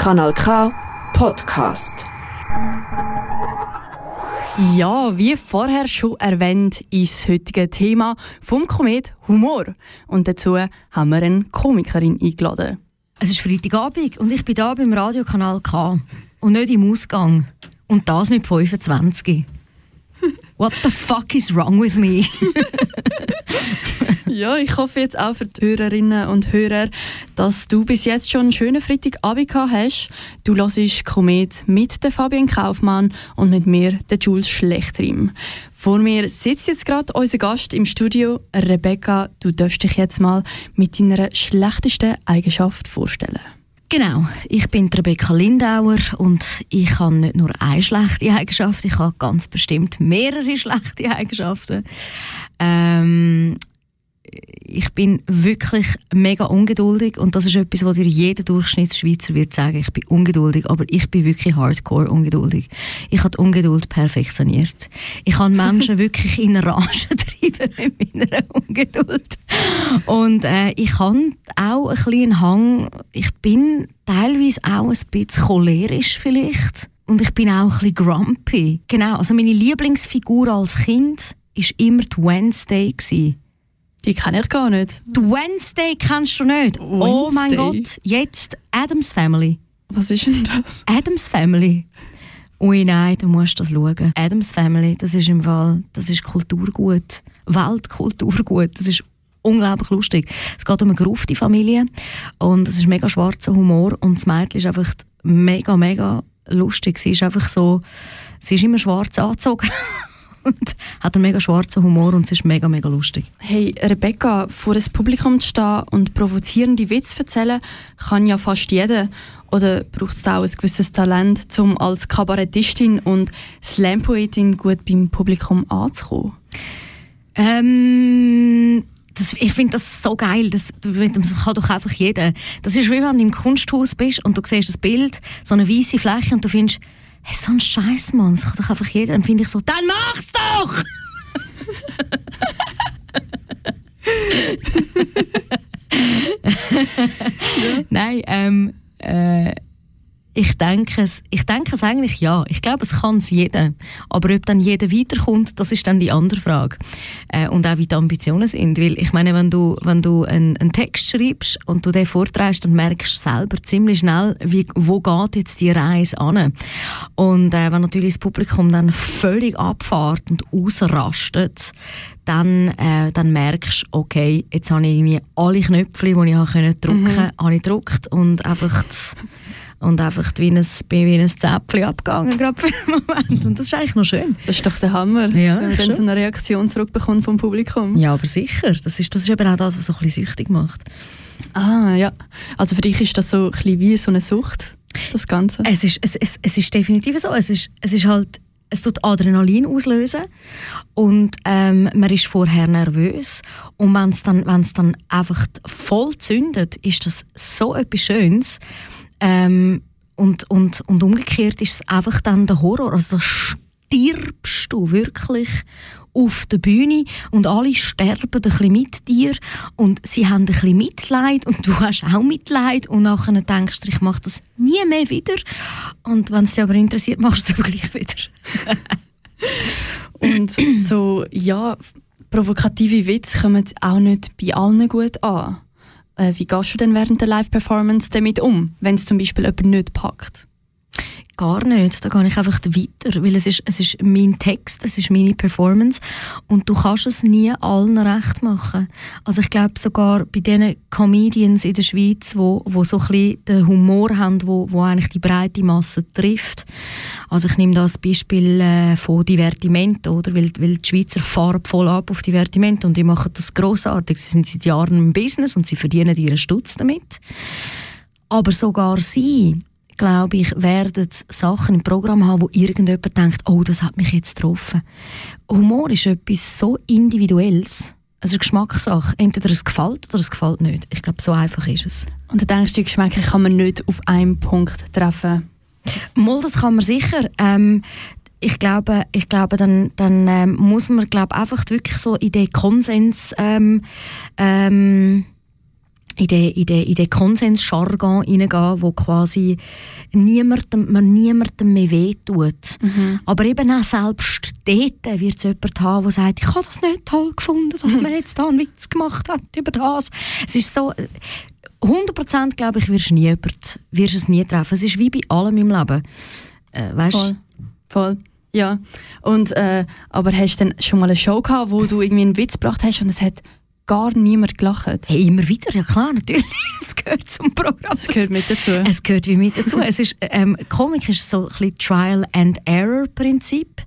Kanal K Podcast. Ja, wie vorher schon erwähnt, ist das heutige Thema vom Komet Humor. Und dazu haben wir eine Komikerin eingeladen. Es ist Freitagabend und ich bin da beim Radiokanal K und nicht im Ausgang. Und das mit 25. What the fuck is wrong with me? ja, ich hoffe jetzt auch für die Hörerinnen und Hörer, dass du bis jetzt schon einen schönen Freitagabend gehabt hast. Du hörst Komet mit der Fabian Kaufmann und mit mir, der Jules Schlechtrim. Vor mir sitzt jetzt gerade unser Gast im Studio, Rebecca. Du darfst dich jetzt mal mit deiner schlechtesten Eigenschaft vorstellen. Genau, ich bin Rebecca Lindauer und ich habe nicht nur eine schlechte Eigenschaft, ich habe ganz bestimmt mehrere schlechte Eigenschaften. Ähm, ich bin wirklich mega ungeduldig und das ist etwas, was dir jeder Durchschnittsschweizer wird sagen. Ich bin ungeduldig, aber ich bin wirklich hardcore ungeduldig. Ich habe Ungeduld perfektioniert. Ich habe Menschen wirklich in Rage getrieben mit meiner Ungeduld. Und äh, ich habe auch ein bisschen Hang, ich bin teilweise auch ein bisschen cholerisch vielleicht. Und ich bin auch ein bisschen grumpy. Genau, also meine Lieblingsfigur als Kind war immer die Wednesday. Gewesen. Die kenne ich gar nicht. Die Wednesday kennst du nicht? Wednesday. Oh mein Gott, jetzt Adams Family. Was ist denn das? Adams Family. Ui, nein, du musst das schauen. Adams Family, das ist im Fall, das ist Kulturgut. Weltkulturgut. Das ist unglaublich lustig. Es geht um eine gerufte Familie und es ist mega schwarzer Humor und das Mädchen ist einfach mega, mega lustig. Sie ist einfach so, sie ist immer schwarz angezogen und hat einen mega schwarzen Humor und es ist mega, mega lustig. Hey, Rebecca, vor einem Publikum zu stehen und provozierende Witze zu erzählen, kann ja fast jeder. Oder braucht es auch ein gewisses Talent, um als Kabarettistin und Slam-Poetin gut beim Publikum anzukommen? Ähm, das, ich finde das so geil. Das, das kann doch einfach jeder. Das ist wie wenn du im Kunsthaus bist und du siehst das Bild, so eine weiße Fläche und du findest, hey, so ein Scheiß, Mann, das kann doch einfach jeder. Dann finde ich so, dann mach's doch! Nein, ähm, äh, ich denke, es, ich denke es eigentlich ja. Ich glaube, es kann es jeder. Aber ob dann jeder weiterkommt, das ist dann die andere Frage. Äh, und auch wie die Ambitionen sind. Weil ich meine, wenn du, wenn du einen, einen Text schreibst und du den vorträgst, dann merkst du selber ziemlich schnell, wie, wo geht jetzt die Reise an. Und äh, wenn natürlich das Publikum dann völlig abfahrt und ausrastet, dann, äh, dann merkst du, okay, jetzt habe ich irgendwie alle Knöpfe, die ich drücken konnte, mhm. habe ich gedruckt und einfach und einfach wie ein, wie ein Zäpfchen abgegangen gerade für einen Moment. Und das ist eigentlich noch schön. Das ist doch der Hammer, ja, wenn man dann so eine Reaktion zurückbekommt vom Publikum. Ja, aber sicher. Das ist, das ist eben auch das, was so ein bisschen süchtig macht. Ah, ja. Also für dich ist das so ein bisschen wie so eine Sucht, das Ganze? Es ist, es, es, es ist definitiv so. Es ist, es ist halt es tut Adrenalin auslösen und ähm, man ist vorher nervös und wenn es dann, dann einfach voll zündet, ist das so etwas Schönes ähm, und, und, und umgekehrt ist es einfach dann der Horror. Also da stirbst du wirklich auf der Bühne und alle sterben ein bisschen mit dir und sie haben ein bisschen Mitleid und du hast auch Mitleid und nachher denkst du, ich mache das nie mehr wieder und wenn es dich aber interessiert, machst du es aber gleich wieder. und so, ja, provokative Witze kommen auch nicht bei allen gut an. Äh, wie gehst du denn während der Live-Performance damit um, wenn es zum Beispiel jemand nicht packt? Gar nicht. Da gehe ich einfach weiter, weil es ist, es ist mein Text, es ist meine Performance und du kannst es nie allen recht machen. Also ich glaube sogar bei den Comedians in der Schweiz, wo, wo so ein bisschen den Humor haben, wo, wo eigentlich die breite Masse trifft. Also ich nehme das Beispiel äh, von Divertimento, oder? Weil, weil die Schweizer fahren voll ab auf Divertimento und die machen das grossartig. Sie sind seit Jahren im Business und sie verdienen ihren Stutz damit. Aber sogar sie glaube ich, werden Sachen im Programm haben, wo irgendjemand denkt, oh, das hat mich jetzt getroffen. Humor ist etwas so Individuelles. Also Geschmackssache. Entweder es gefällt oder es gefällt nicht. Ich glaube, so einfach ist es. Und du denkst, die Geschmäcker kann man nicht auf einen Punkt treffen? Mal, das kann man sicher. Ähm, ich glaube, ich glaube dann, dann ähm, muss man glaube einfach wirklich so in den Konsens ähm, ähm, in den, in den, in den Konsensjargon hineingehen, wo quasi niemandem, man niemandem mehr wehtut. Mhm. Aber eben auch selbst dort wird es jemanden haben, der sagt, ich habe das nicht toll gefunden, dass mhm. man jetzt da einen Witz gemacht hat über das. Es ist so, 100% glaube ich, wirst du nie jemand, wirst es nie treffen. Es ist wie bei allem im Leben. Äh, weißt? Voll. Voll. Ja. Und, äh, aber hast du denn schon mal eine Show gehabt, wo du irgendwie einen Witz gebracht hast und es hat gar niemand gelacht? Hey, immer wieder, ja klar, natürlich. Es gehört zum Programm. Es gehört mit dazu. Es gehört wie mit dazu. es ist, ähm, Komik ist so ein bisschen Trial and Error Prinzip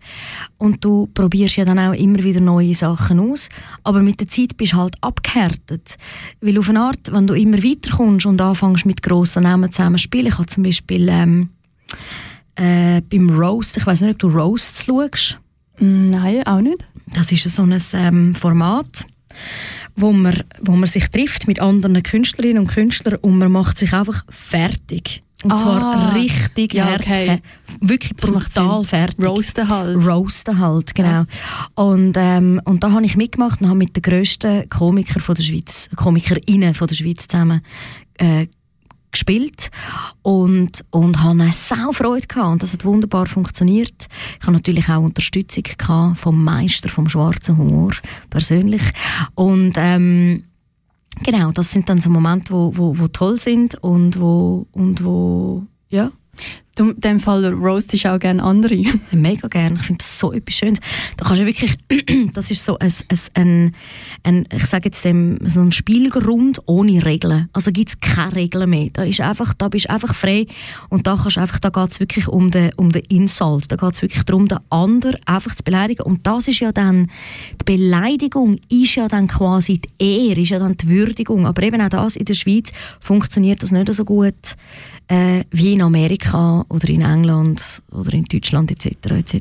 und du probierst ja dann auch immer wieder neue Sachen aus, aber mit der Zeit bist du halt abgehärtet, weil auf eine Art, wenn du immer weiterkommst und anfängst mit grossen Namen zusammen zu spielen, ich habe zum Beispiel ähm, äh, beim Roast, ich weiß nicht, ob du Roasts schaust. Mm, nein, auch nicht. Das ist so ein ähm, Format wo man, wo man sich trifft mit anderen Künstlerinnen und Künstlern und man macht sich einfach fertig. Und ah, zwar richtig ja, okay. wirklich brutal fertig. Roasten halt. Roasten halt, genau. Ja. Und, ähm, und da habe ich mitgemacht und habe mit den grössten Komikern von der Schweiz, Komikerinnen von der Schweiz zusammen äh, gespielt und, und eine sau Freude gehabt und das hat wunderbar funktioniert. Ich hatte natürlich auch Unterstützung gehabt vom Meister vom schwarzen Humor persönlich und ähm, genau, das sind dann so Momente, wo, wo, wo toll sind und wo, und wo ja, Du, in dem Fall roastest auch gerne andere. Mega gerne. Ich finde das so etwas Schönes. Da kannst du wirklich, das ist so ein, ein, ein ich sage jetzt dem, so ein Spielgrund ohne Regeln. Also gibt es keine Regeln mehr. Da, ist einfach, da bist du einfach frei und da, da geht es wirklich um den, um den Insult. Da geht es wirklich darum, den anderen einfach zu beleidigen. Und das ist ja dann, die Beleidigung ist ja dann quasi die Ehre, ist ja dann die Würdigung. Aber eben auch das in der Schweiz funktioniert das nicht so gut äh, wie in Amerika oder in England oder in Deutschland etc. etc.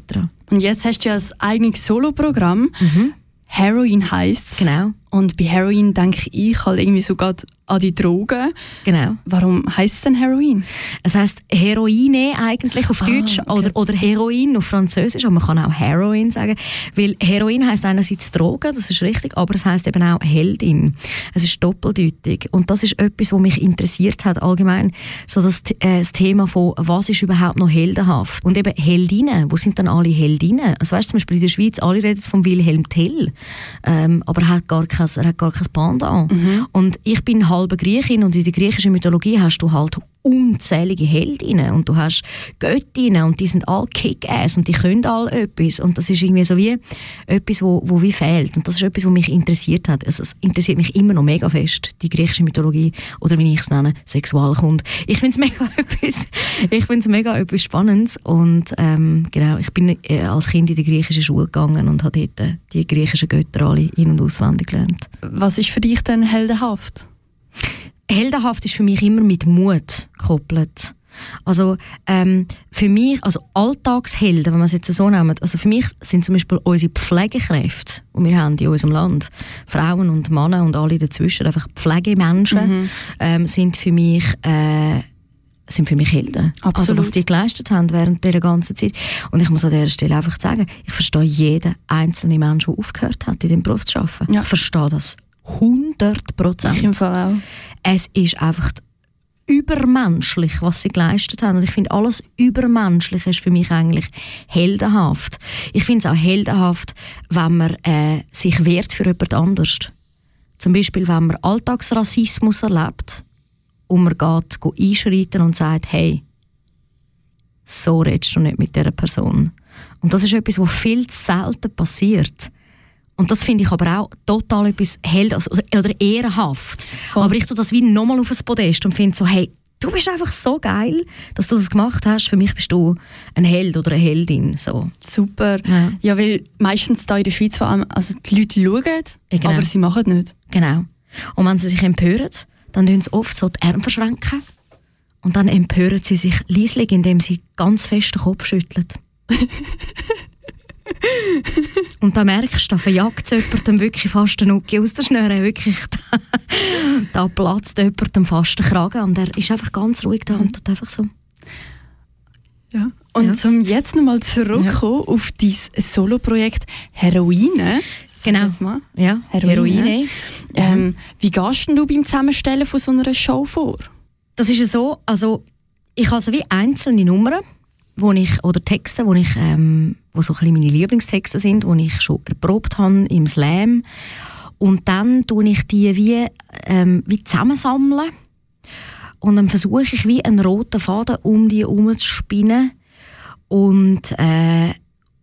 Und jetzt hast du ja ein eigenes Soloprogramm. Mhm. Heroin heisst Genau. Und bei Heroin denke ich halt irgendwie sogar an die Drogen. Genau. Warum heißt es denn Heroin? Es heißt Heroine eigentlich auf ah, Deutsch okay. oder, oder Heroin auf Französisch, aber man kann auch Heroin sagen, weil Heroin heißt einerseits Drogen, das ist richtig, aber es heißt eben auch Heldin. Es ist doppeldeutig und das ist etwas, was mich interessiert hat allgemein, so das, äh, das Thema von was ist überhaupt noch heldenhaft und eben Heldinnen. Wo sind dann alle Heldinnen? Also weißt zum Beispiel in der Schweiz alle reden von Wilhelm Tell, ähm, aber er hat gar kein, er hat gar kein Pendant. Mhm. Und ich bin halbe Griechin und in der griechischen Mythologie hast du halt unzählige Heldinnen und du hast Göttinnen und die sind all Kick-Ass und die können all etwas und das ist irgendwie so wie etwas, wo, wo wie fehlt und das ist etwas, was mich interessiert hat. Also es interessiert mich immer noch mega fest, die griechische Mythologie oder wie ich es nenne, Sexualkunde. Ich finde es mega etwas, ich finde es mega etwas Spannendes und ähm, genau, ich bin äh, als Kind in die griechische Schule gegangen und habe dort äh, die griechischen Götter alle in- und auswendig gelernt. Was ist für dich denn heldenhaft? Heldenhaft ist für mich immer mit Mut gekoppelt. Also ähm, für mich, also Alltagshelden, wenn man es jetzt so nennt, also für mich sind zum Beispiel unsere Pflegekräfte, die wir haben in unserem Land, Frauen und Männer und alle dazwischen, einfach Pflegemenschen, mhm. ähm, sind für mich äh, sind für mich Helden. Absolut. Also was die geleistet haben während dieser ganzen Zeit. Und ich muss an dieser Stelle einfach sagen, ich verstehe jeden einzelnen Menschen, der aufgehört hat, in dem Beruf zu arbeiten. Ja. Ich verstehe das 100 Prozent. Ich im Fall auch. Es ist einfach übermenschlich, was sie geleistet haben. Und ich finde, alles Übermenschliche ist für mich eigentlich heldenhaft. Ich finde es auch heldenhaft, wenn man äh, sich wehrt für jemand anderes. Zum Beispiel, wenn man Alltagsrassismus erlebt und man geht, geht einschreiten und sagt, hey, so redest du nicht mit dieser Person. Und das ist etwas, was viel zu selten passiert. Und das finde ich aber auch total etwas held also, oder ehrenhaft. Voll. Aber ich tue das wie nochmal auf ein Podest und finde so, hey, du bist einfach so geil, dass du das gemacht hast. Für mich bist du ein Held oder eine Heldin. So. Super. Ja. ja, weil meistens da in der Schweiz vor allem, also die Leute schauen, ja, genau. aber sie machen nicht. Genau. Und wenn sie sich empören, dann tun sie oft so die Arme verschränken. Und dann empören sie sich leislich, indem sie ganz fest den Kopf schütteln. Und da merkst du, da verjagt jemand wirklich fast den Nuki aus der Schnüre. Wirklich, da, da platzt jemand fast den Kragen und er ist einfach ganz ruhig da und tut einfach so. Ja. Und ja. zum jetzt nochmal zurückkommen ja. auf dein Solo-Projekt Heroine. Genau. Ja, Heroin, Heroin. Ähm, wie gehst du beim Zusammenstellen von so einer Show vor? Das ist ja so, also ich habe so wie einzelne Nummern, wo ich, oder Texte, wo ich, ähm, wo so ein bisschen meine Lieblingstexte sind, die ich schon erprobt habe im Slam. Und dann tue ich die wie, ähm, wie zusammensammeln. Und dann versuche ich wie einen roten Faden um die herum zu spinnen und, äh,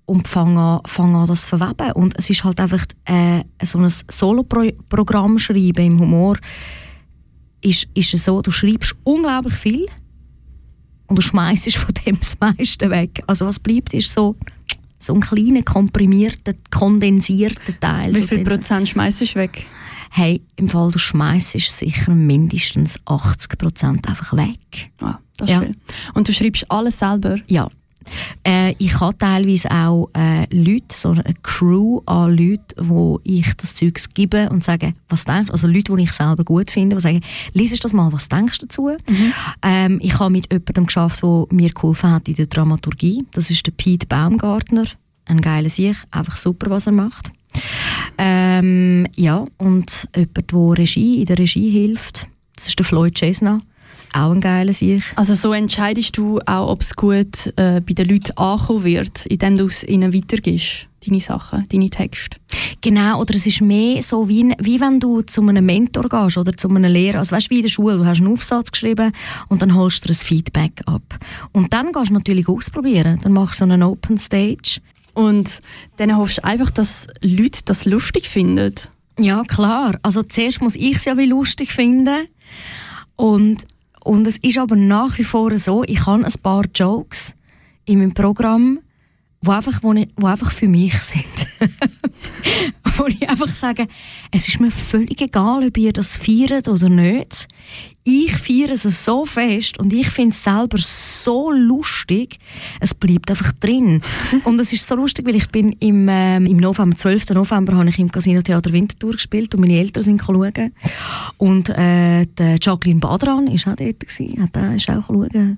und fange an, fang an, das zu verweben. Und es ist halt einfach äh, so ein Solo-Programm schreiben im Humor. Ist, ist es so, du schreibst unglaublich viel und du schmeißt von dem das meiste weg. Also was bleibt, ist so, so ein kleiner, komprimierter, kondensierter Teil. Wie so viel Prozent schmeißt du weg? Hey, im Fall du schmeißt sicher mindestens 80 Prozent einfach weg. Ah, das ist Ja. viel. Und du schreibst alles selber? Ja. Äh, ich habe teilweise auch äh, Leute, so eine Crew an Leuten, wo ich das Zeug gebe und sage, was denkst du? Also Leute, die ich selber gut finde, die sagen, liest das mal, was denkst du dazu? Ähm, ich habe mit jemandem geschafft, der mir geholfen hat in der Dramaturgie. Das ist der Pete Baumgartner. Ein geiler Sieg, einfach super, was er macht. Ähm, ja, und jemand, der Regie, in der Regie hilft, das ist der Floyd Chesna. Auch ein geiler Sieg. Also so entscheidest du auch, ob es gut äh, bei den Leuten ankommen wird, indem du es ihnen weitergibst, deine Sachen, deine Texte. Genau, oder es ist mehr so, wie, wie wenn du zu einem Mentor gehst oder zu einem Lehrer. Also weißt du, wie in der Schule, du hast einen Aufsatz geschrieben und dann holst du dir ein Feedback ab. Und dann gehst du natürlich ausprobieren. Dann machst du so einen Open Stage. Und dann hoffst du einfach, dass Leute das lustig finden. Ja, klar. Also zuerst muss ich es ja wie lustig finden. Und, und es ist aber nach wie vor so, ich habe ein paar Jokes in meinem Programm, wo einfach, wo, ich, wo einfach für mich sind. wo ich einfach sage, es ist mir völlig egal, ob ihr das feiert oder nicht. Ich feiere es so fest und ich finde es selber so lustig, es bleibt einfach drin. und es ist so lustig, weil ich bin im, ähm, im November, 12. November, habe ich im Casino Theater Winterthur gespielt und meine Eltern sind schauen. Und äh, der Jacqueline Badran ist auch dort gewesen, hat auch, ist auch schauen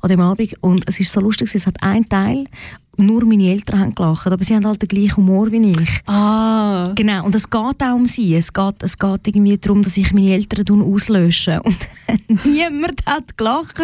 an dem Abend. Und es ist so lustig, es hat einen Teil, nur meine Eltern haben gelacht, aber sie haben halt den gleichen Humor wie ich. Ah. Genau, und es geht auch um sie. Es geht, es geht irgendwie darum, dass ich meine Eltern auslösche. Und niemand hat gelacht,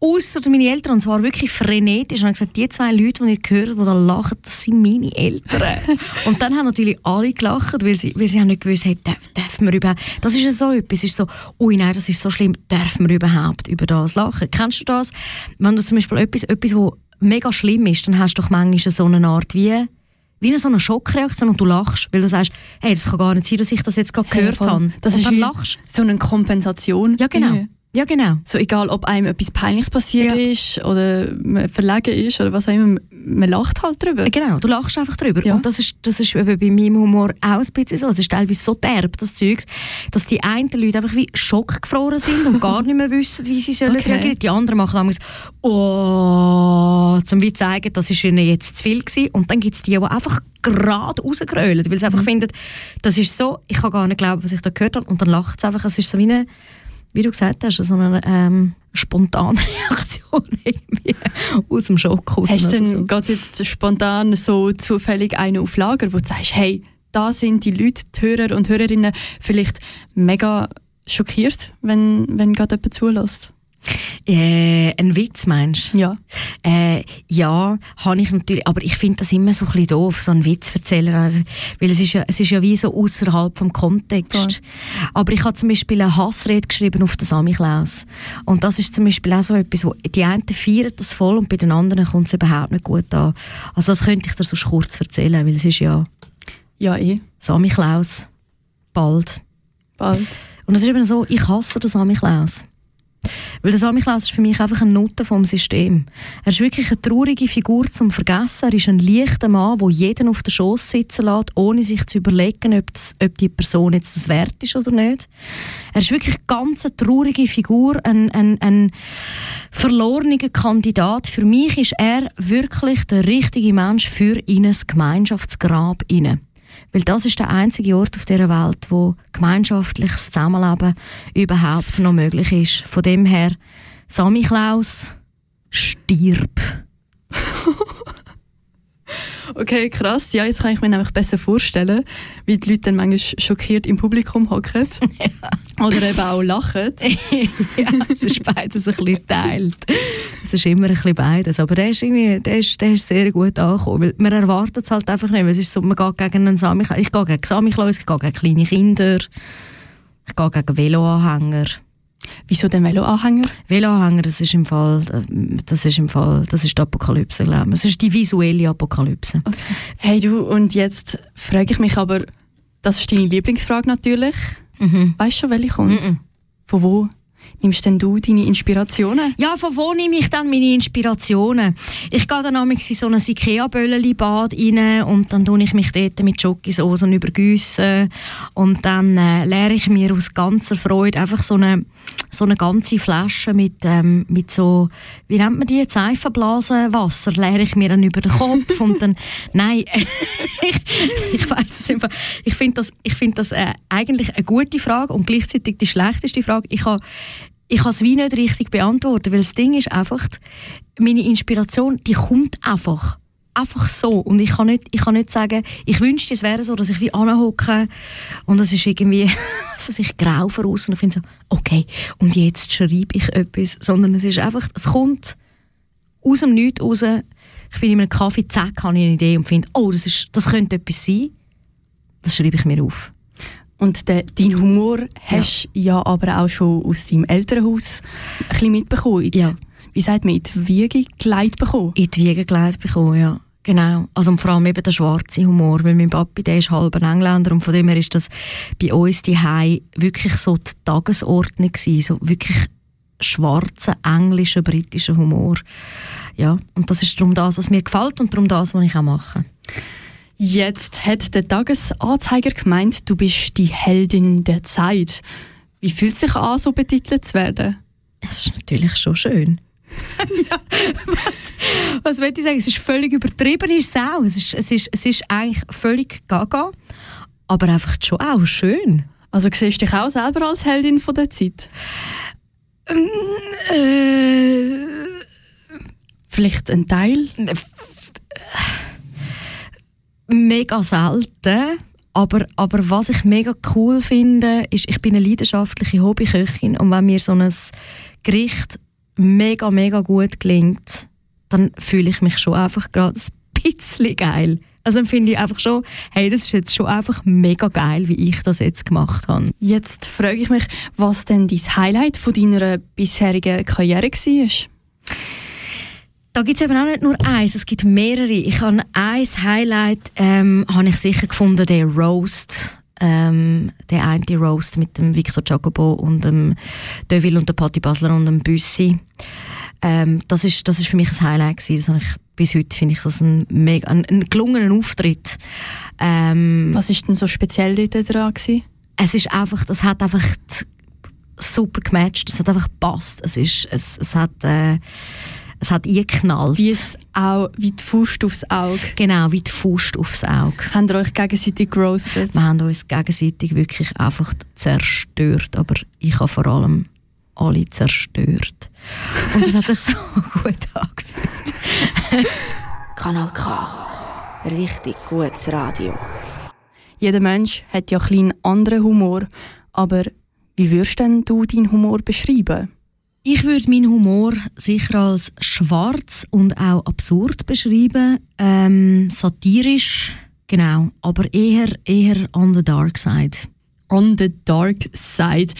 außer meine Eltern. Und zwar wirklich frenetisch. Und haben gesagt, die zwei Leute, die ihr gehört, die da lachen, das sind meine Eltern. und dann haben natürlich alle gelacht, weil sie, weil sie haben nicht gewusst, hey, darf, dürfen wir überhaupt... Das ist ja so etwas. Ist so, ui nein, das ist so schlimm, dürfen wir überhaupt über das lachen? Kennst du das? Wenn du zum Beispiel etwas, etwas wo mega schlimm ist, dann hast du doch manchmal so eine Art wie wie eine so eine Schockreaktion und du lachst, weil du sagst, hey, das kann gar nicht sein, dass ich das jetzt gerade gehört habe. Das und ist dann lachst so eine Kompensation. Ja, genau. irgendwie. Ja, genau. So egal, ob einem etwas Peinliches passiert Ja. ist oder man verlegen ist oder was auch immer, man lacht halt drüber. Äh, Genau, du lachst einfach drüber. Ja. Und das ist, das ist eben bei meinem Humor auch ein bisschen so. Es ist teilweise so derb, das Zeug, dass die einen Leute einfach wie schockgefroren sind und gar nicht mehr wissen, wie sie sollen Okay. reagieren. Die anderen machen damals «Oh», zum wie zeigen, das ist ihnen jetzt zu viel gewesen. Und dann gibt es die, die einfach gerade rausgrölen, weil sie Mhm. einfach finden, das ist so, ich kann gar nicht glauben, was ich da gehört habe. Und dann lacht es einfach. Es ist so wie eine, wie du gesagt hast, so eine ähm, spontane Reaktion aus dem Schock raus. Hast du denn so. gerade jetzt spontan so zufällig einen auf Lager, wo du sagst, hey, da sind die Leute, die Hörer und Hörerinnen vielleicht mega schockiert, wenn, wenn gerade jemand zulässt? Äh, ein Witz meinst du? Ja. Äh, ja, habe ich natürlich, aber ich finde das immer so ein bisschen doof, so einen Witz erzählen, also, weil es ist ja, es ist ja wie so außerhalb vom Kontext. Aber ich habe zum Beispiel eine Hassrede geschrieben auf den Samichlaus und das ist zum Beispiel auch so etwas, wo die einen feiern das voll und bei den anderen kommt es überhaupt nicht gut an. Also das könnte ich dir so kurz erzählen, weil es ist ja Ja, eh. Samichlaus bald. Bald. Und es ist eben so, ich hasse den Samichlaus. Weil der Samichlaus ist für mich einfach ein Nutte vom System. Er ist wirklich eine traurige Figur zum Vergessen. Er ist ein leichter Mann, der jeden auf den Schoß sitzen lässt, ohne sich zu überlegen, ob, das, ob die Person jetzt das wert ist oder nicht. Er ist wirklich eine ganz traurige Figur, ein, ein, ein verlorener Kandidat. Für mich ist er wirklich der richtige Mensch für in ein Gemeinschaftsgrab hinein. Weil das ist der einzige Ort auf dieser Welt, wo gemeinschaftliches Zusammenleben überhaupt noch möglich ist. Von dem her, Samichlaus, stirb. Okay, krass. Ja, jetzt kann ich mir nämlich besser vorstellen, wie die Leute dann manchmal schockiert im Publikum hocken. Ja. Oder eben auch lachen. ja, es ist beides ein bisschen teilt. Es ist immer ein bisschen beides. Aber der ist, irgendwie, der ist, der ist sehr gut angekommen. Weil man erwartet es halt einfach nicht. Es ist so, man geht gegen einen Samichlaus. Ich gehe gegen Samichlaus, ich gehe gegen kleine Kinder. Ich gehe gegen Veloanhänger. Wieso den Veloanhänger? Veloanhänger, das ist im Fall, das ist im Fall, das ist die Apokalypse, glaube ich. Das ist die visuelle Apokalypse. Okay. Hey du, und jetzt frage ich mich aber, das ist deine Lieblingsfrage natürlich. Mhm. Weißt du schon, welche kommt? Mhm. Von wo nimmst denn du deine Inspirationen? Ja, von wo nehme ich dann meine Inspirationen? Ich gehe dann in so ein Ikea-Bölleli-Bad rein und dann tue ich mich dort mit Jockeysoßen übergüssen und dann äh, leere ich mir aus ganzer Freude einfach so eine, so eine ganze Flasche mit, ähm, mit so, wie nennt man die, Seifenblasenwasser, leere ich mir dann über den Kopf und dann, nein, ich, ich weiß es einfach, ich finde das, ich find das äh, eigentlich eine gute Frage und gleichzeitig die schlechteste Frage. Ich habe ich kann es wie nicht richtig beantworten, weil das Ding ist einfach, meine Inspiration, die kommt einfach. Einfach so. Und ich kann nicht, ich kann nicht sagen, ich wünschte, es wäre so, dass ich wie anhocke und es ist irgendwie, was ich grau voraus und ich finde so, okay, und jetzt schreibe ich etwas. Sondern es ist einfach, es kommt aus dem Nichts raus. Ich bin in einem Kaffee, zack, habe ich eine Idee und finde, oh, das, ist, das könnte etwas sein. Das schreibe ich mir auf. Und de, dein Humor hast ja. ja aber auch schon aus deinem Elternhaus ein bisschen mitbekommen. Ja. Wie sagt man, in die Wiege geleitet bekommen? In die Wiege geleitet bekommen, ja. Genau, also vor allem eben der schwarze Humor, weil mein Papi, der ist halb Engländer und von dem her ist das bei uns die wirklich so die Tagesordnung gewesen, so wirklich schwarzer, englischer, britischer Humor. Ja, und das ist darum das, was mir gefällt und darum das, was ich auch mache. Jetzt hat der Tagesanzeiger gemeint, du bist die Heldin der Zeit. Wie fühlt es sich an, so betitelt zu werden? Das ist natürlich schon schön. ja, was, was will ich sagen? Es ist völlig übertrieben, ist es auch. Es ist, es ist, es ist eigentlich völlig gaga, aber einfach schon auch schön. Also siehst du dich auch selber als Heldin von der Zeit? Ähm, äh, Vielleicht ein Teil? Mega selten. Aber, aber was ich mega cool finde, ist, ich bin eine leidenschaftliche Hobbyköchin und wenn mir so ein Gericht mega, mega gut gelingt, dann fühle ich mich schon einfach gerade ein bisschen geil. Also dann finde ich einfach schon, hey, das ist jetzt schon einfach mega geil, wie ich das jetzt gemacht habe. Jetzt frage ich mich, was denn dein Highlight von deiner bisherigen Karriere war? Da gibt es eben auch nicht nur eins, es gibt mehrere. Ich habe ein Highlight, ähm, habe ich sicher gefunden, der Roast. Ähm, der eine Roast mit dem Victor Jacobo und dem Deville und der Patti Basler und dem Büssi. Ähm, das, ist, das ist für mich ein Highlight gewesen. Das habe ich, bis heute finde ich das ein, mega, ein, ein gelungenen Auftritt. Ähm, Was ist denn so speziell dort dran gewesen? Es ist einfach, das hat einfach super gematcht. Es hat einfach gepasst. Es ist, es, es hat, äh, es hat eingeknallt. Wie, es auch, wie die Faust aufs Auge. Genau, wie die Faust aufs Auge. Habt ihr euch gegenseitig gerostet? Wir haben uns gegenseitig wirklich einfach zerstört. Aber ich habe vor allem alle zerstört. Und es hat sich so gut angefühlt. Kanal K. Richtig gutes Radio. Jeder Mensch hat ja ein einen anderen Humor. Aber wie würdest denn du deinen Humor beschreiben? Ich würde meinen Humor sicher als schwarz und auch absurd beschreiben. Ähm, satirisch, genau, aber eher, eher on the dark side. On the dark side.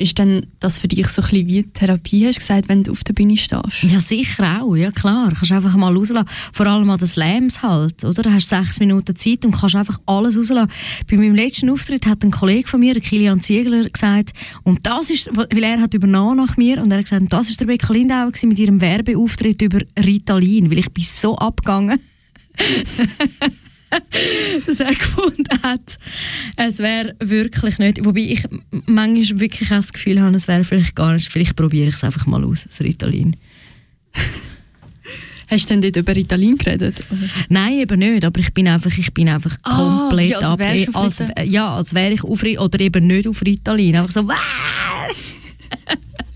Ist denn das für dich so ein bisschen wie Therapie, hast du gesagt, wenn du auf der Bühne stehst? Ja, sicher auch, ja klar. Kannst einfach mal rauslassen. Vor allem an den Slams halt, oder? Du hast sechs Minuten Zeit und kannst einfach alles rauslassen. Bei meinem letzten Auftritt hat ein Kollege von mir, Kilian Ziegler, gesagt, und das ist, weil er hat übernommen nach mir, und er hat gesagt, das ist der Rebecca Lindauer mit ihrem Werbeauftritt über Ritalin, weil ich bin so abgegangen. dass er gefunden hat, es wäre wirklich nicht, wobei ich manchmal wirklich das Gefühl habe, es wäre vielleicht gar nicht, vielleicht probiere ich es einfach mal aus, das Ritalin. Hast du denn dort über Ritalin geredet? Oder? Nein, eben nicht, aber ich bin einfach, ich bin einfach ah, komplett ja, ab. Als, ja, als wäre ich auf oder eben nicht auf Ritalin. Einfach so,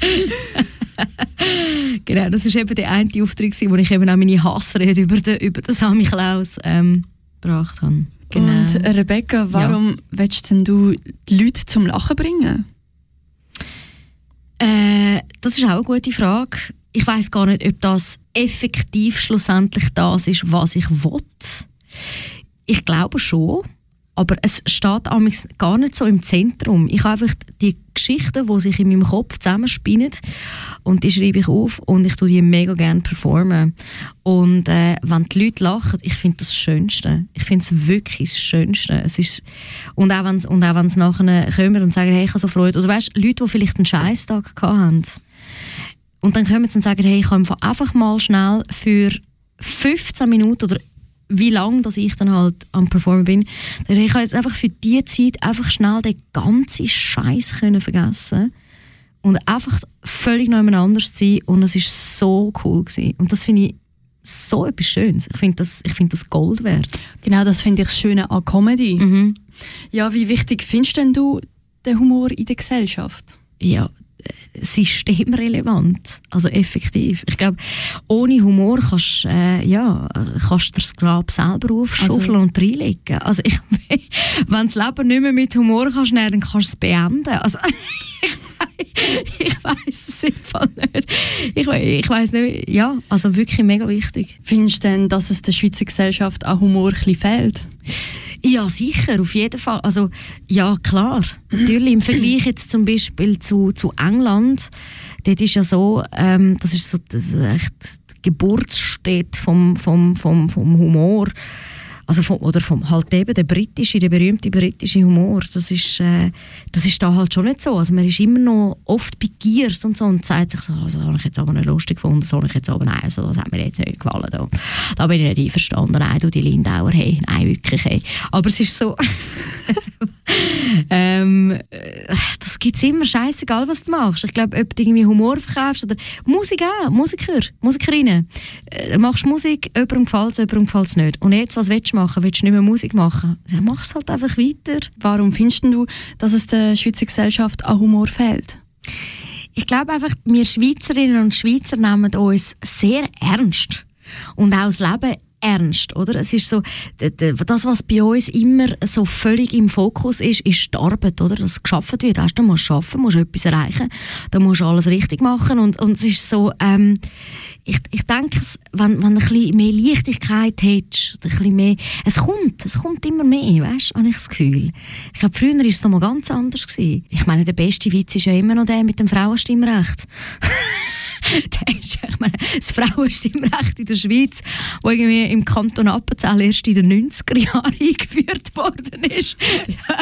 genau, das ist eben der eine Auftritt, wo ich eben auch meine Hassrede über den, über den Sammy Klaus ähm, gebracht habe. Genau. Und Rebecca, warum ja. willst denn du die Leute zum Lachen bringen? Äh, das ist auch eine gute Frage. Ich weiß gar nicht, ob das effektiv schlussendlich das ist, was ich will. Ich glaube schon aber es steht gar nicht so im Zentrum. Ich habe einfach die Geschichten, die sich in meinem Kopf zusammenspinnen und die schreibe ich auf und ich tue die mega gerne performen. Und äh, wenn die Leute lachen, ich finde das, Schönste. Ich finde es wirklich das Schönste. Es ist, und auch wenn sie nachher kommen und sagen, hey, ich habe so Freude. Oder weißt, Leute, die vielleicht einen Scheißtag hatten. Und dann kommen sie und sagen, hey, ich kann einfach mal schnell für 15 Minuten oder wie lange dass ich dann halt am Performen bin. Ich habe jetzt einfach für diese Zeit einfach schnell den ganzen Scheiß können vergessen und einfach völlig noch jemand anders sein und es ist so cool gewesen. und das finde ich so etwas Schönes. Ich finde das, find das Gold wert. Genau, das finde ich das Schöne an Comedy. Mhm. Ja, wie wichtig findest denn du den Humor in der Gesellschaft? Ja, systemrelevant. Also effektiv. Ich glaube, ohne Humor kannst äh, ja, kannst du das Grab selber aufschaufeln also, und reinlegen. Also ich, wenn das Leben nicht mehr mit Humor kannst, dann kannst du es beenden. Also ich weiß es einfach nicht. Ich, ich weiß nicht. Ja, also wirklich mega wichtig. Findest du denn, dass es der Schweizer Gesellschaft an Humor ein bisschen fehlt? Ja, sicher, auf jeden Fall. Also, ja, klar. Natürlich, im Vergleich jetzt zum Beispiel zu, zu England, dort ist ja so, ähm, das ist so das ist echt die Geburtsstätte vom, vom, vom, vom Humor also vom, oder vom halt eben der britische, der berühmte britische Humor, das ist, äh, das ist da halt schon nicht so. Also man ist immer noch oft begiert und so und sagt sich so, also, das habe ich jetzt aber nicht lustig gefunden, das habe ich jetzt aber nein, also, das hat mir jetzt nicht gefallen. Da, da bin ich nicht einverstanden, nein, du die Lindauer, hey, nein, wirklich, hey. Aber es ist so, ähm, das gibt es immer, scheißegal, was du machst. Ich glaube, ob du irgendwie Humor verkaufst oder Musik auch, Musiker, Musikerinnen. Äh, machst Musik, jemandem gefällt es, jemandem gefällt es nicht. Und jetzt, was willst du machen? Willst du nicht mehr Musik machen? Dann mach es halt einfach weiter. Warum findest du, dass es der Schweizer Gesellschaft an Humor fehlt? Ich glaube einfach, wir Schweizerinnen und Schweizer nehmen uns sehr ernst und auch das Leben ernst, oder? Es ist so, das, was bei uns immer so völlig im Fokus ist, ist die Arbeit, oder? Dass geschafft wird. Erst du musst arbeiten, musst etwas erreichen, dann musst du alles richtig machen und, und es ist so, ähm, ich, ich denke, wenn, wenn du ein bisschen mehr Leichtigkeit hättest, ein bisschen mehr, es kommt, es kommt immer mehr, weißt du, habe ich das Gefühl. Ich glaube, früher war es noch mal ganz anders. Gewesen. Ich meine, der beste Witz ist ja immer noch der mit dem Frauenstimmrecht. das ist ich meine, das Frauenstimmrecht in der Schweiz, wo irgendwie im Kanton Appenzell erst in den 90er Jahren eingeführt worden ist.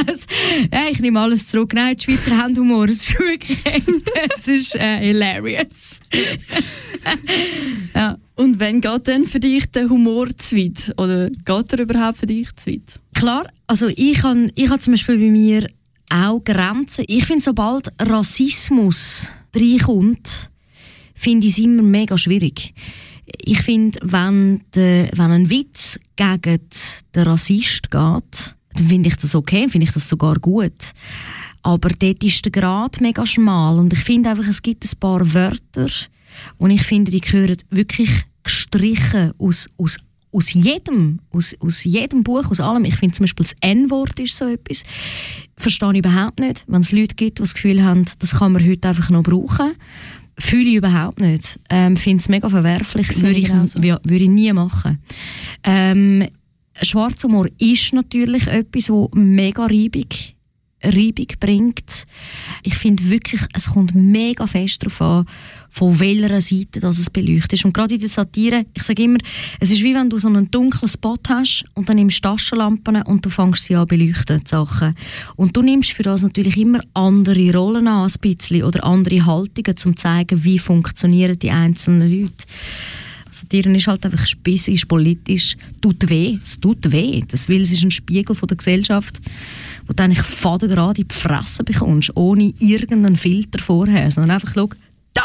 Das, ja, ich nehme alles zurück. Nein, die Schweizer haben Humor. Es ist wirklich es ist äh, hilarious. ja. Und wann geht denn für dich der Humor zu weit? Oder geht er überhaupt für dich zu weit? Klar, also ich habe ich hab zum Beispiel bei mir auch Grenzen. Ich finde, sobald Rassismus reinkommt, finde ich es immer mega schwierig. Ich finde, wenn, wenn ein Witz gegen den Rassist geht, dann finde ich das okay, finde ich das sogar gut. Aber dort ist der Grad mega schmal und ich finde einfach, es gibt ein paar Wörter und ich finde, die gehören wirklich gestrichen aus, aus aus jedem, aus, aus jedem Buch, aus allem. Ich finde zum Beispiel das N-Wort ist so etwas. Verstehe ich überhaupt nicht, wenn es Leute gibt, die das Gefühl haben, das kann man heute einfach noch brauchen. Fühle ich überhaupt nicht. Ähm, Finde es mega verwerflich. Würde ich, würde ich nie machen. Ähm, Schwarzhumor ist natürlich etwas, das mega reibig Reibung bringt. Ich finde wirklich, es kommt mega fest darauf an, von welcher Seite das es beleuchtet ist. Und gerade in der Satire, ich sage immer, es ist wie wenn du so einen dunklen Spot hast und dann nimmst du Taschenlampen und du fängst sie an beleuchten, die Sachen. Und du nimmst für das natürlich immer andere Rollen an, ein bisschen, oder andere Haltungen, um zu zeigen, wie funktionieren die einzelnen Leute. Satire ist halt einfach spießig, politisch, tut weh, es tut weh, das, weil es ist ein Spiegel von der Gesellschaft, wo du eigentlich fadengerade in die Fresse bekommst, ohne irgendeinen Filter vorher, sondern einfach, schau, da!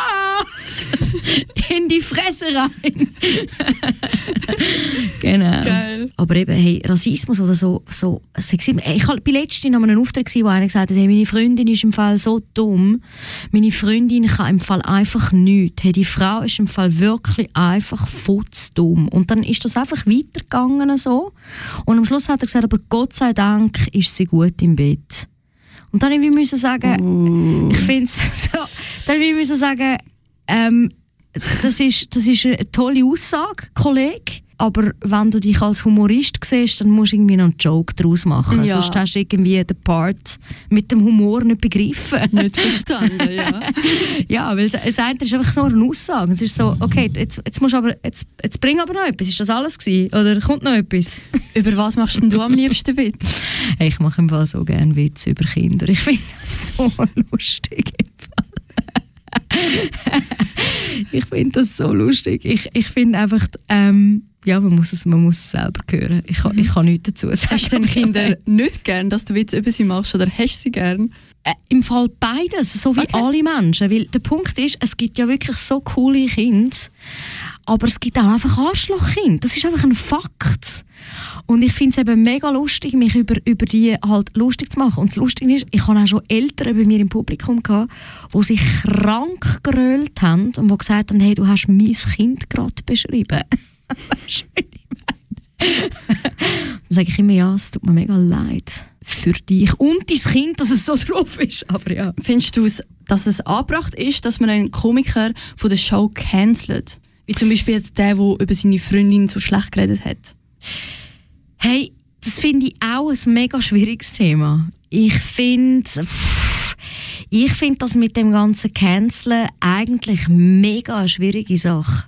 in die Fresse rein. genau. Geil. Aber eben, hey, Rassismus oder so, so ich war bei letztens noch einem Auftrag, wo einer gesagt hat, hey, meine Freundin ist im Fall so dumm, meine Freundin kann im Fall einfach nichts. Hey, die Frau ist im Fall wirklich einfach futzdumm. Und dann ist das einfach weitergegangen so. Und am Schluss hat er gesagt, aber Gott sei Dank ist sie gut im Bett. Und dann musste ich sagen, uh. ich finde es so, dann musste ich sagen, ähm, das, ist, das ist eine tolle Aussage, Kollege. Aber wenn du dich als Humorist siehst, dann musst du irgendwie noch einen Joke daraus machen. Ja. Sonst hast du irgendwie den Part mit dem Humor nicht begriffen. Nicht verstanden, ja. ja, weil das eine ist einfach nur eine Aussage. Es ist so, okay, jetzt, jetzt, musst aber, jetzt, jetzt bring aber noch etwas. Ist das alles gewesen? Oder kommt noch etwas? über was machst denn du am liebsten Witz? Ich mache im Fall so gerne Witze über Kinder. Ich finde das so lustig. ich finde das so lustig. Ich, ich finde einfach, ähm, ja, man muss, es, man muss es selber hören. Ich, mhm. ich kann nichts dazu sagen. Hast du den Kindern nicht gern, dass du Witze über sie machst oder hast du sie gern? Äh, Im Fall beides, so wie okay. alle Menschen. Weil der Punkt ist, es gibt ja wirklich so coole Kinder, aber es gibt auch einfach Arschlochkinder. Das ist einfach ein Fakt. Und ich finde es eben mega lustig, mich über, über die halt lustig zu machen. Und das Lustige ist, ich habe auch schon Eltern bei mir im Publikum gehabt, die sich krank gerölt haben und die gesagt haben, hey, du hast mein Kind gerade beschrieben. Dann sage ich immer, ja, es tut mir mega leid für dich und dein Kind, dass es so drauf ist. Aber ja. Findest du, dass es angebracht ist, dass man einen Komiker von der Show cancelt? Wie zum Beispiel jetzt der, der über seine Freundin so schlecht geredet hat. Hey, das finde ich auch ein mega schwieriges Thema. Ich finde, ich finde das mit dem ganzen Canceln eigentlich mega eine schwierige Sache.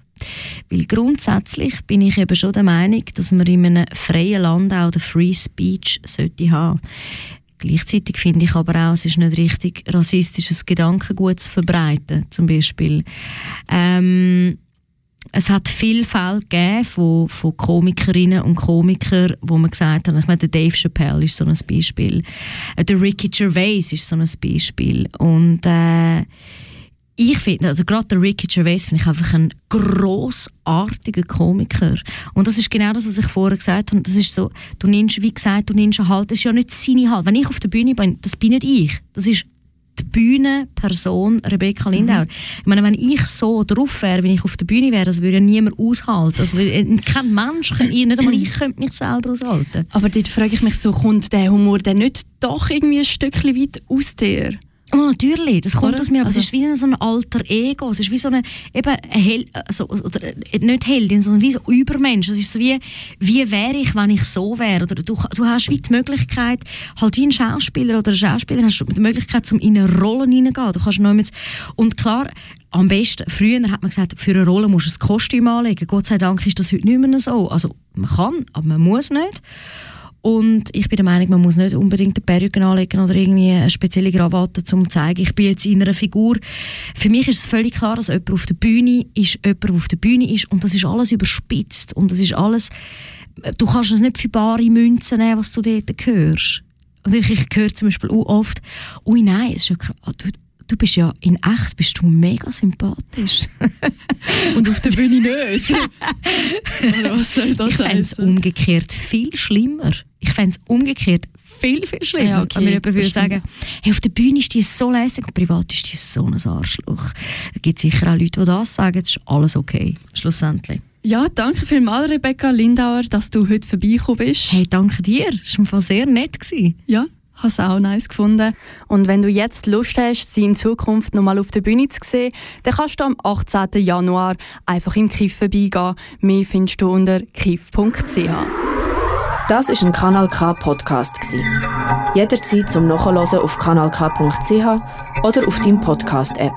Weil grundsätzlich bin ich eben schon der Meinung, dass man in einem freien Land auch den Free Speech sollte haben. Gleichzeitig finde ich aber auch, es ist nicht richtig, rassistisches Gedankengut zu verbreiten, zum Beispiel. Ähm, es hat viele Fälle gegeben von, von Komikerinnen und Komikern, wo man gesagt hat, ich meine, der Dave Chappelle ist so ein Beispiel, äh, der Ricky Gervais ist so ein Beispiel und äh, ich finde, also gerade der Ricky Gervais finde ich einfach ein großartiger Komiker. Und das ist genau das, was ich vorher gesagt habe. Das ist so, du nimmst, wie gesagt, du nimmst halt, das ist ja nicht seine Halt. Wenn ich auf der Bühne bin, das bin nicht ich. Das ist die Bühnenperson Rebecca Lindauer. Mhm. Ich meine, wenn ich so drauf wäre, wenn ich auf der Bühne wäre, das würde ja niemand aushalten. Also, kein Mensch, nicht einmal ich könnte mich selber aushalten. Aber dort frage ich mich so, kommt der Humor denn nicht doch irgendwie ein Stückchen weit aus dir? Oh, natürlich, das kommt Oder? aus mir, aber also, es ist wie so ein alter Ego, es ist wie so eine, eben eine Hel also, oder äh, nicht Heldin, sondern wie so Übermensch. Es ist so wie, wie wäre ich, wenn ich so wäre? Oder du, du hast wie die Möglichkeit, halt wie ein Schauspieler oder eine Schauspielerin, hast du die Möglichkeit, um in eine Rolle hineingehen. Du kannst mit, und klar, am besten, früher hat man gesagt, für eine Rolle musst du ein Kostüm anlegen. Gott sei Dank ist das heute nicht mehr so. Also, man kann, aber man muss nicht. Und ich bin der Meinung, man muss nicht unbedingt eine Perücke anlegen oder irgendwie eine spezielle Krawatte, um zu zeigen, ich bin jetzt in einer Figur. Für mich ist es völlig klar, dass jemand auf der Bühne ist, jemand, der auf der Bühne ist und das ist alles überspitzt und das ist alles, du kannst es nicht für bare Münzen nehmen, was du dort hörst. Und ich, ich höre zum Beispiel auch oft, ui nein, es ist ja, du, du bist ja in echt bist du mega sympathisch. Und auf der Bühne nicht. was soll das ich fände es umgekehrt viel schlimmer. Ich fände es umgekehrt viel, viel schlimmer. Ja, okay. Wenn mir jemand würde sagen, hey, auf der Bühne ist die so lässig und privat ist die so ein Arschloch. Es gibt sicher auch Leute, die das sagen, es ist alles okay, schlussendlich. Ja, danke vielmals, Rebecca Lindauer, dass du heute vorbeigekommen bist. Hey, danke dir. Das war sehr nett. Ja, habe es auch nice gefunden. Und wenn du jetzt Lust hast, sie in Zukunft nochmal auf der Bühne zu sehen, dann kannst du am 18. Januar einfach im Kiff vorbeigehen. Mehr findest du unter kiff.ch. Das ist ein Kanal K Podcast Jederzeit zum Nachhören auf kanalk.ch oder auf deinem Podcast App.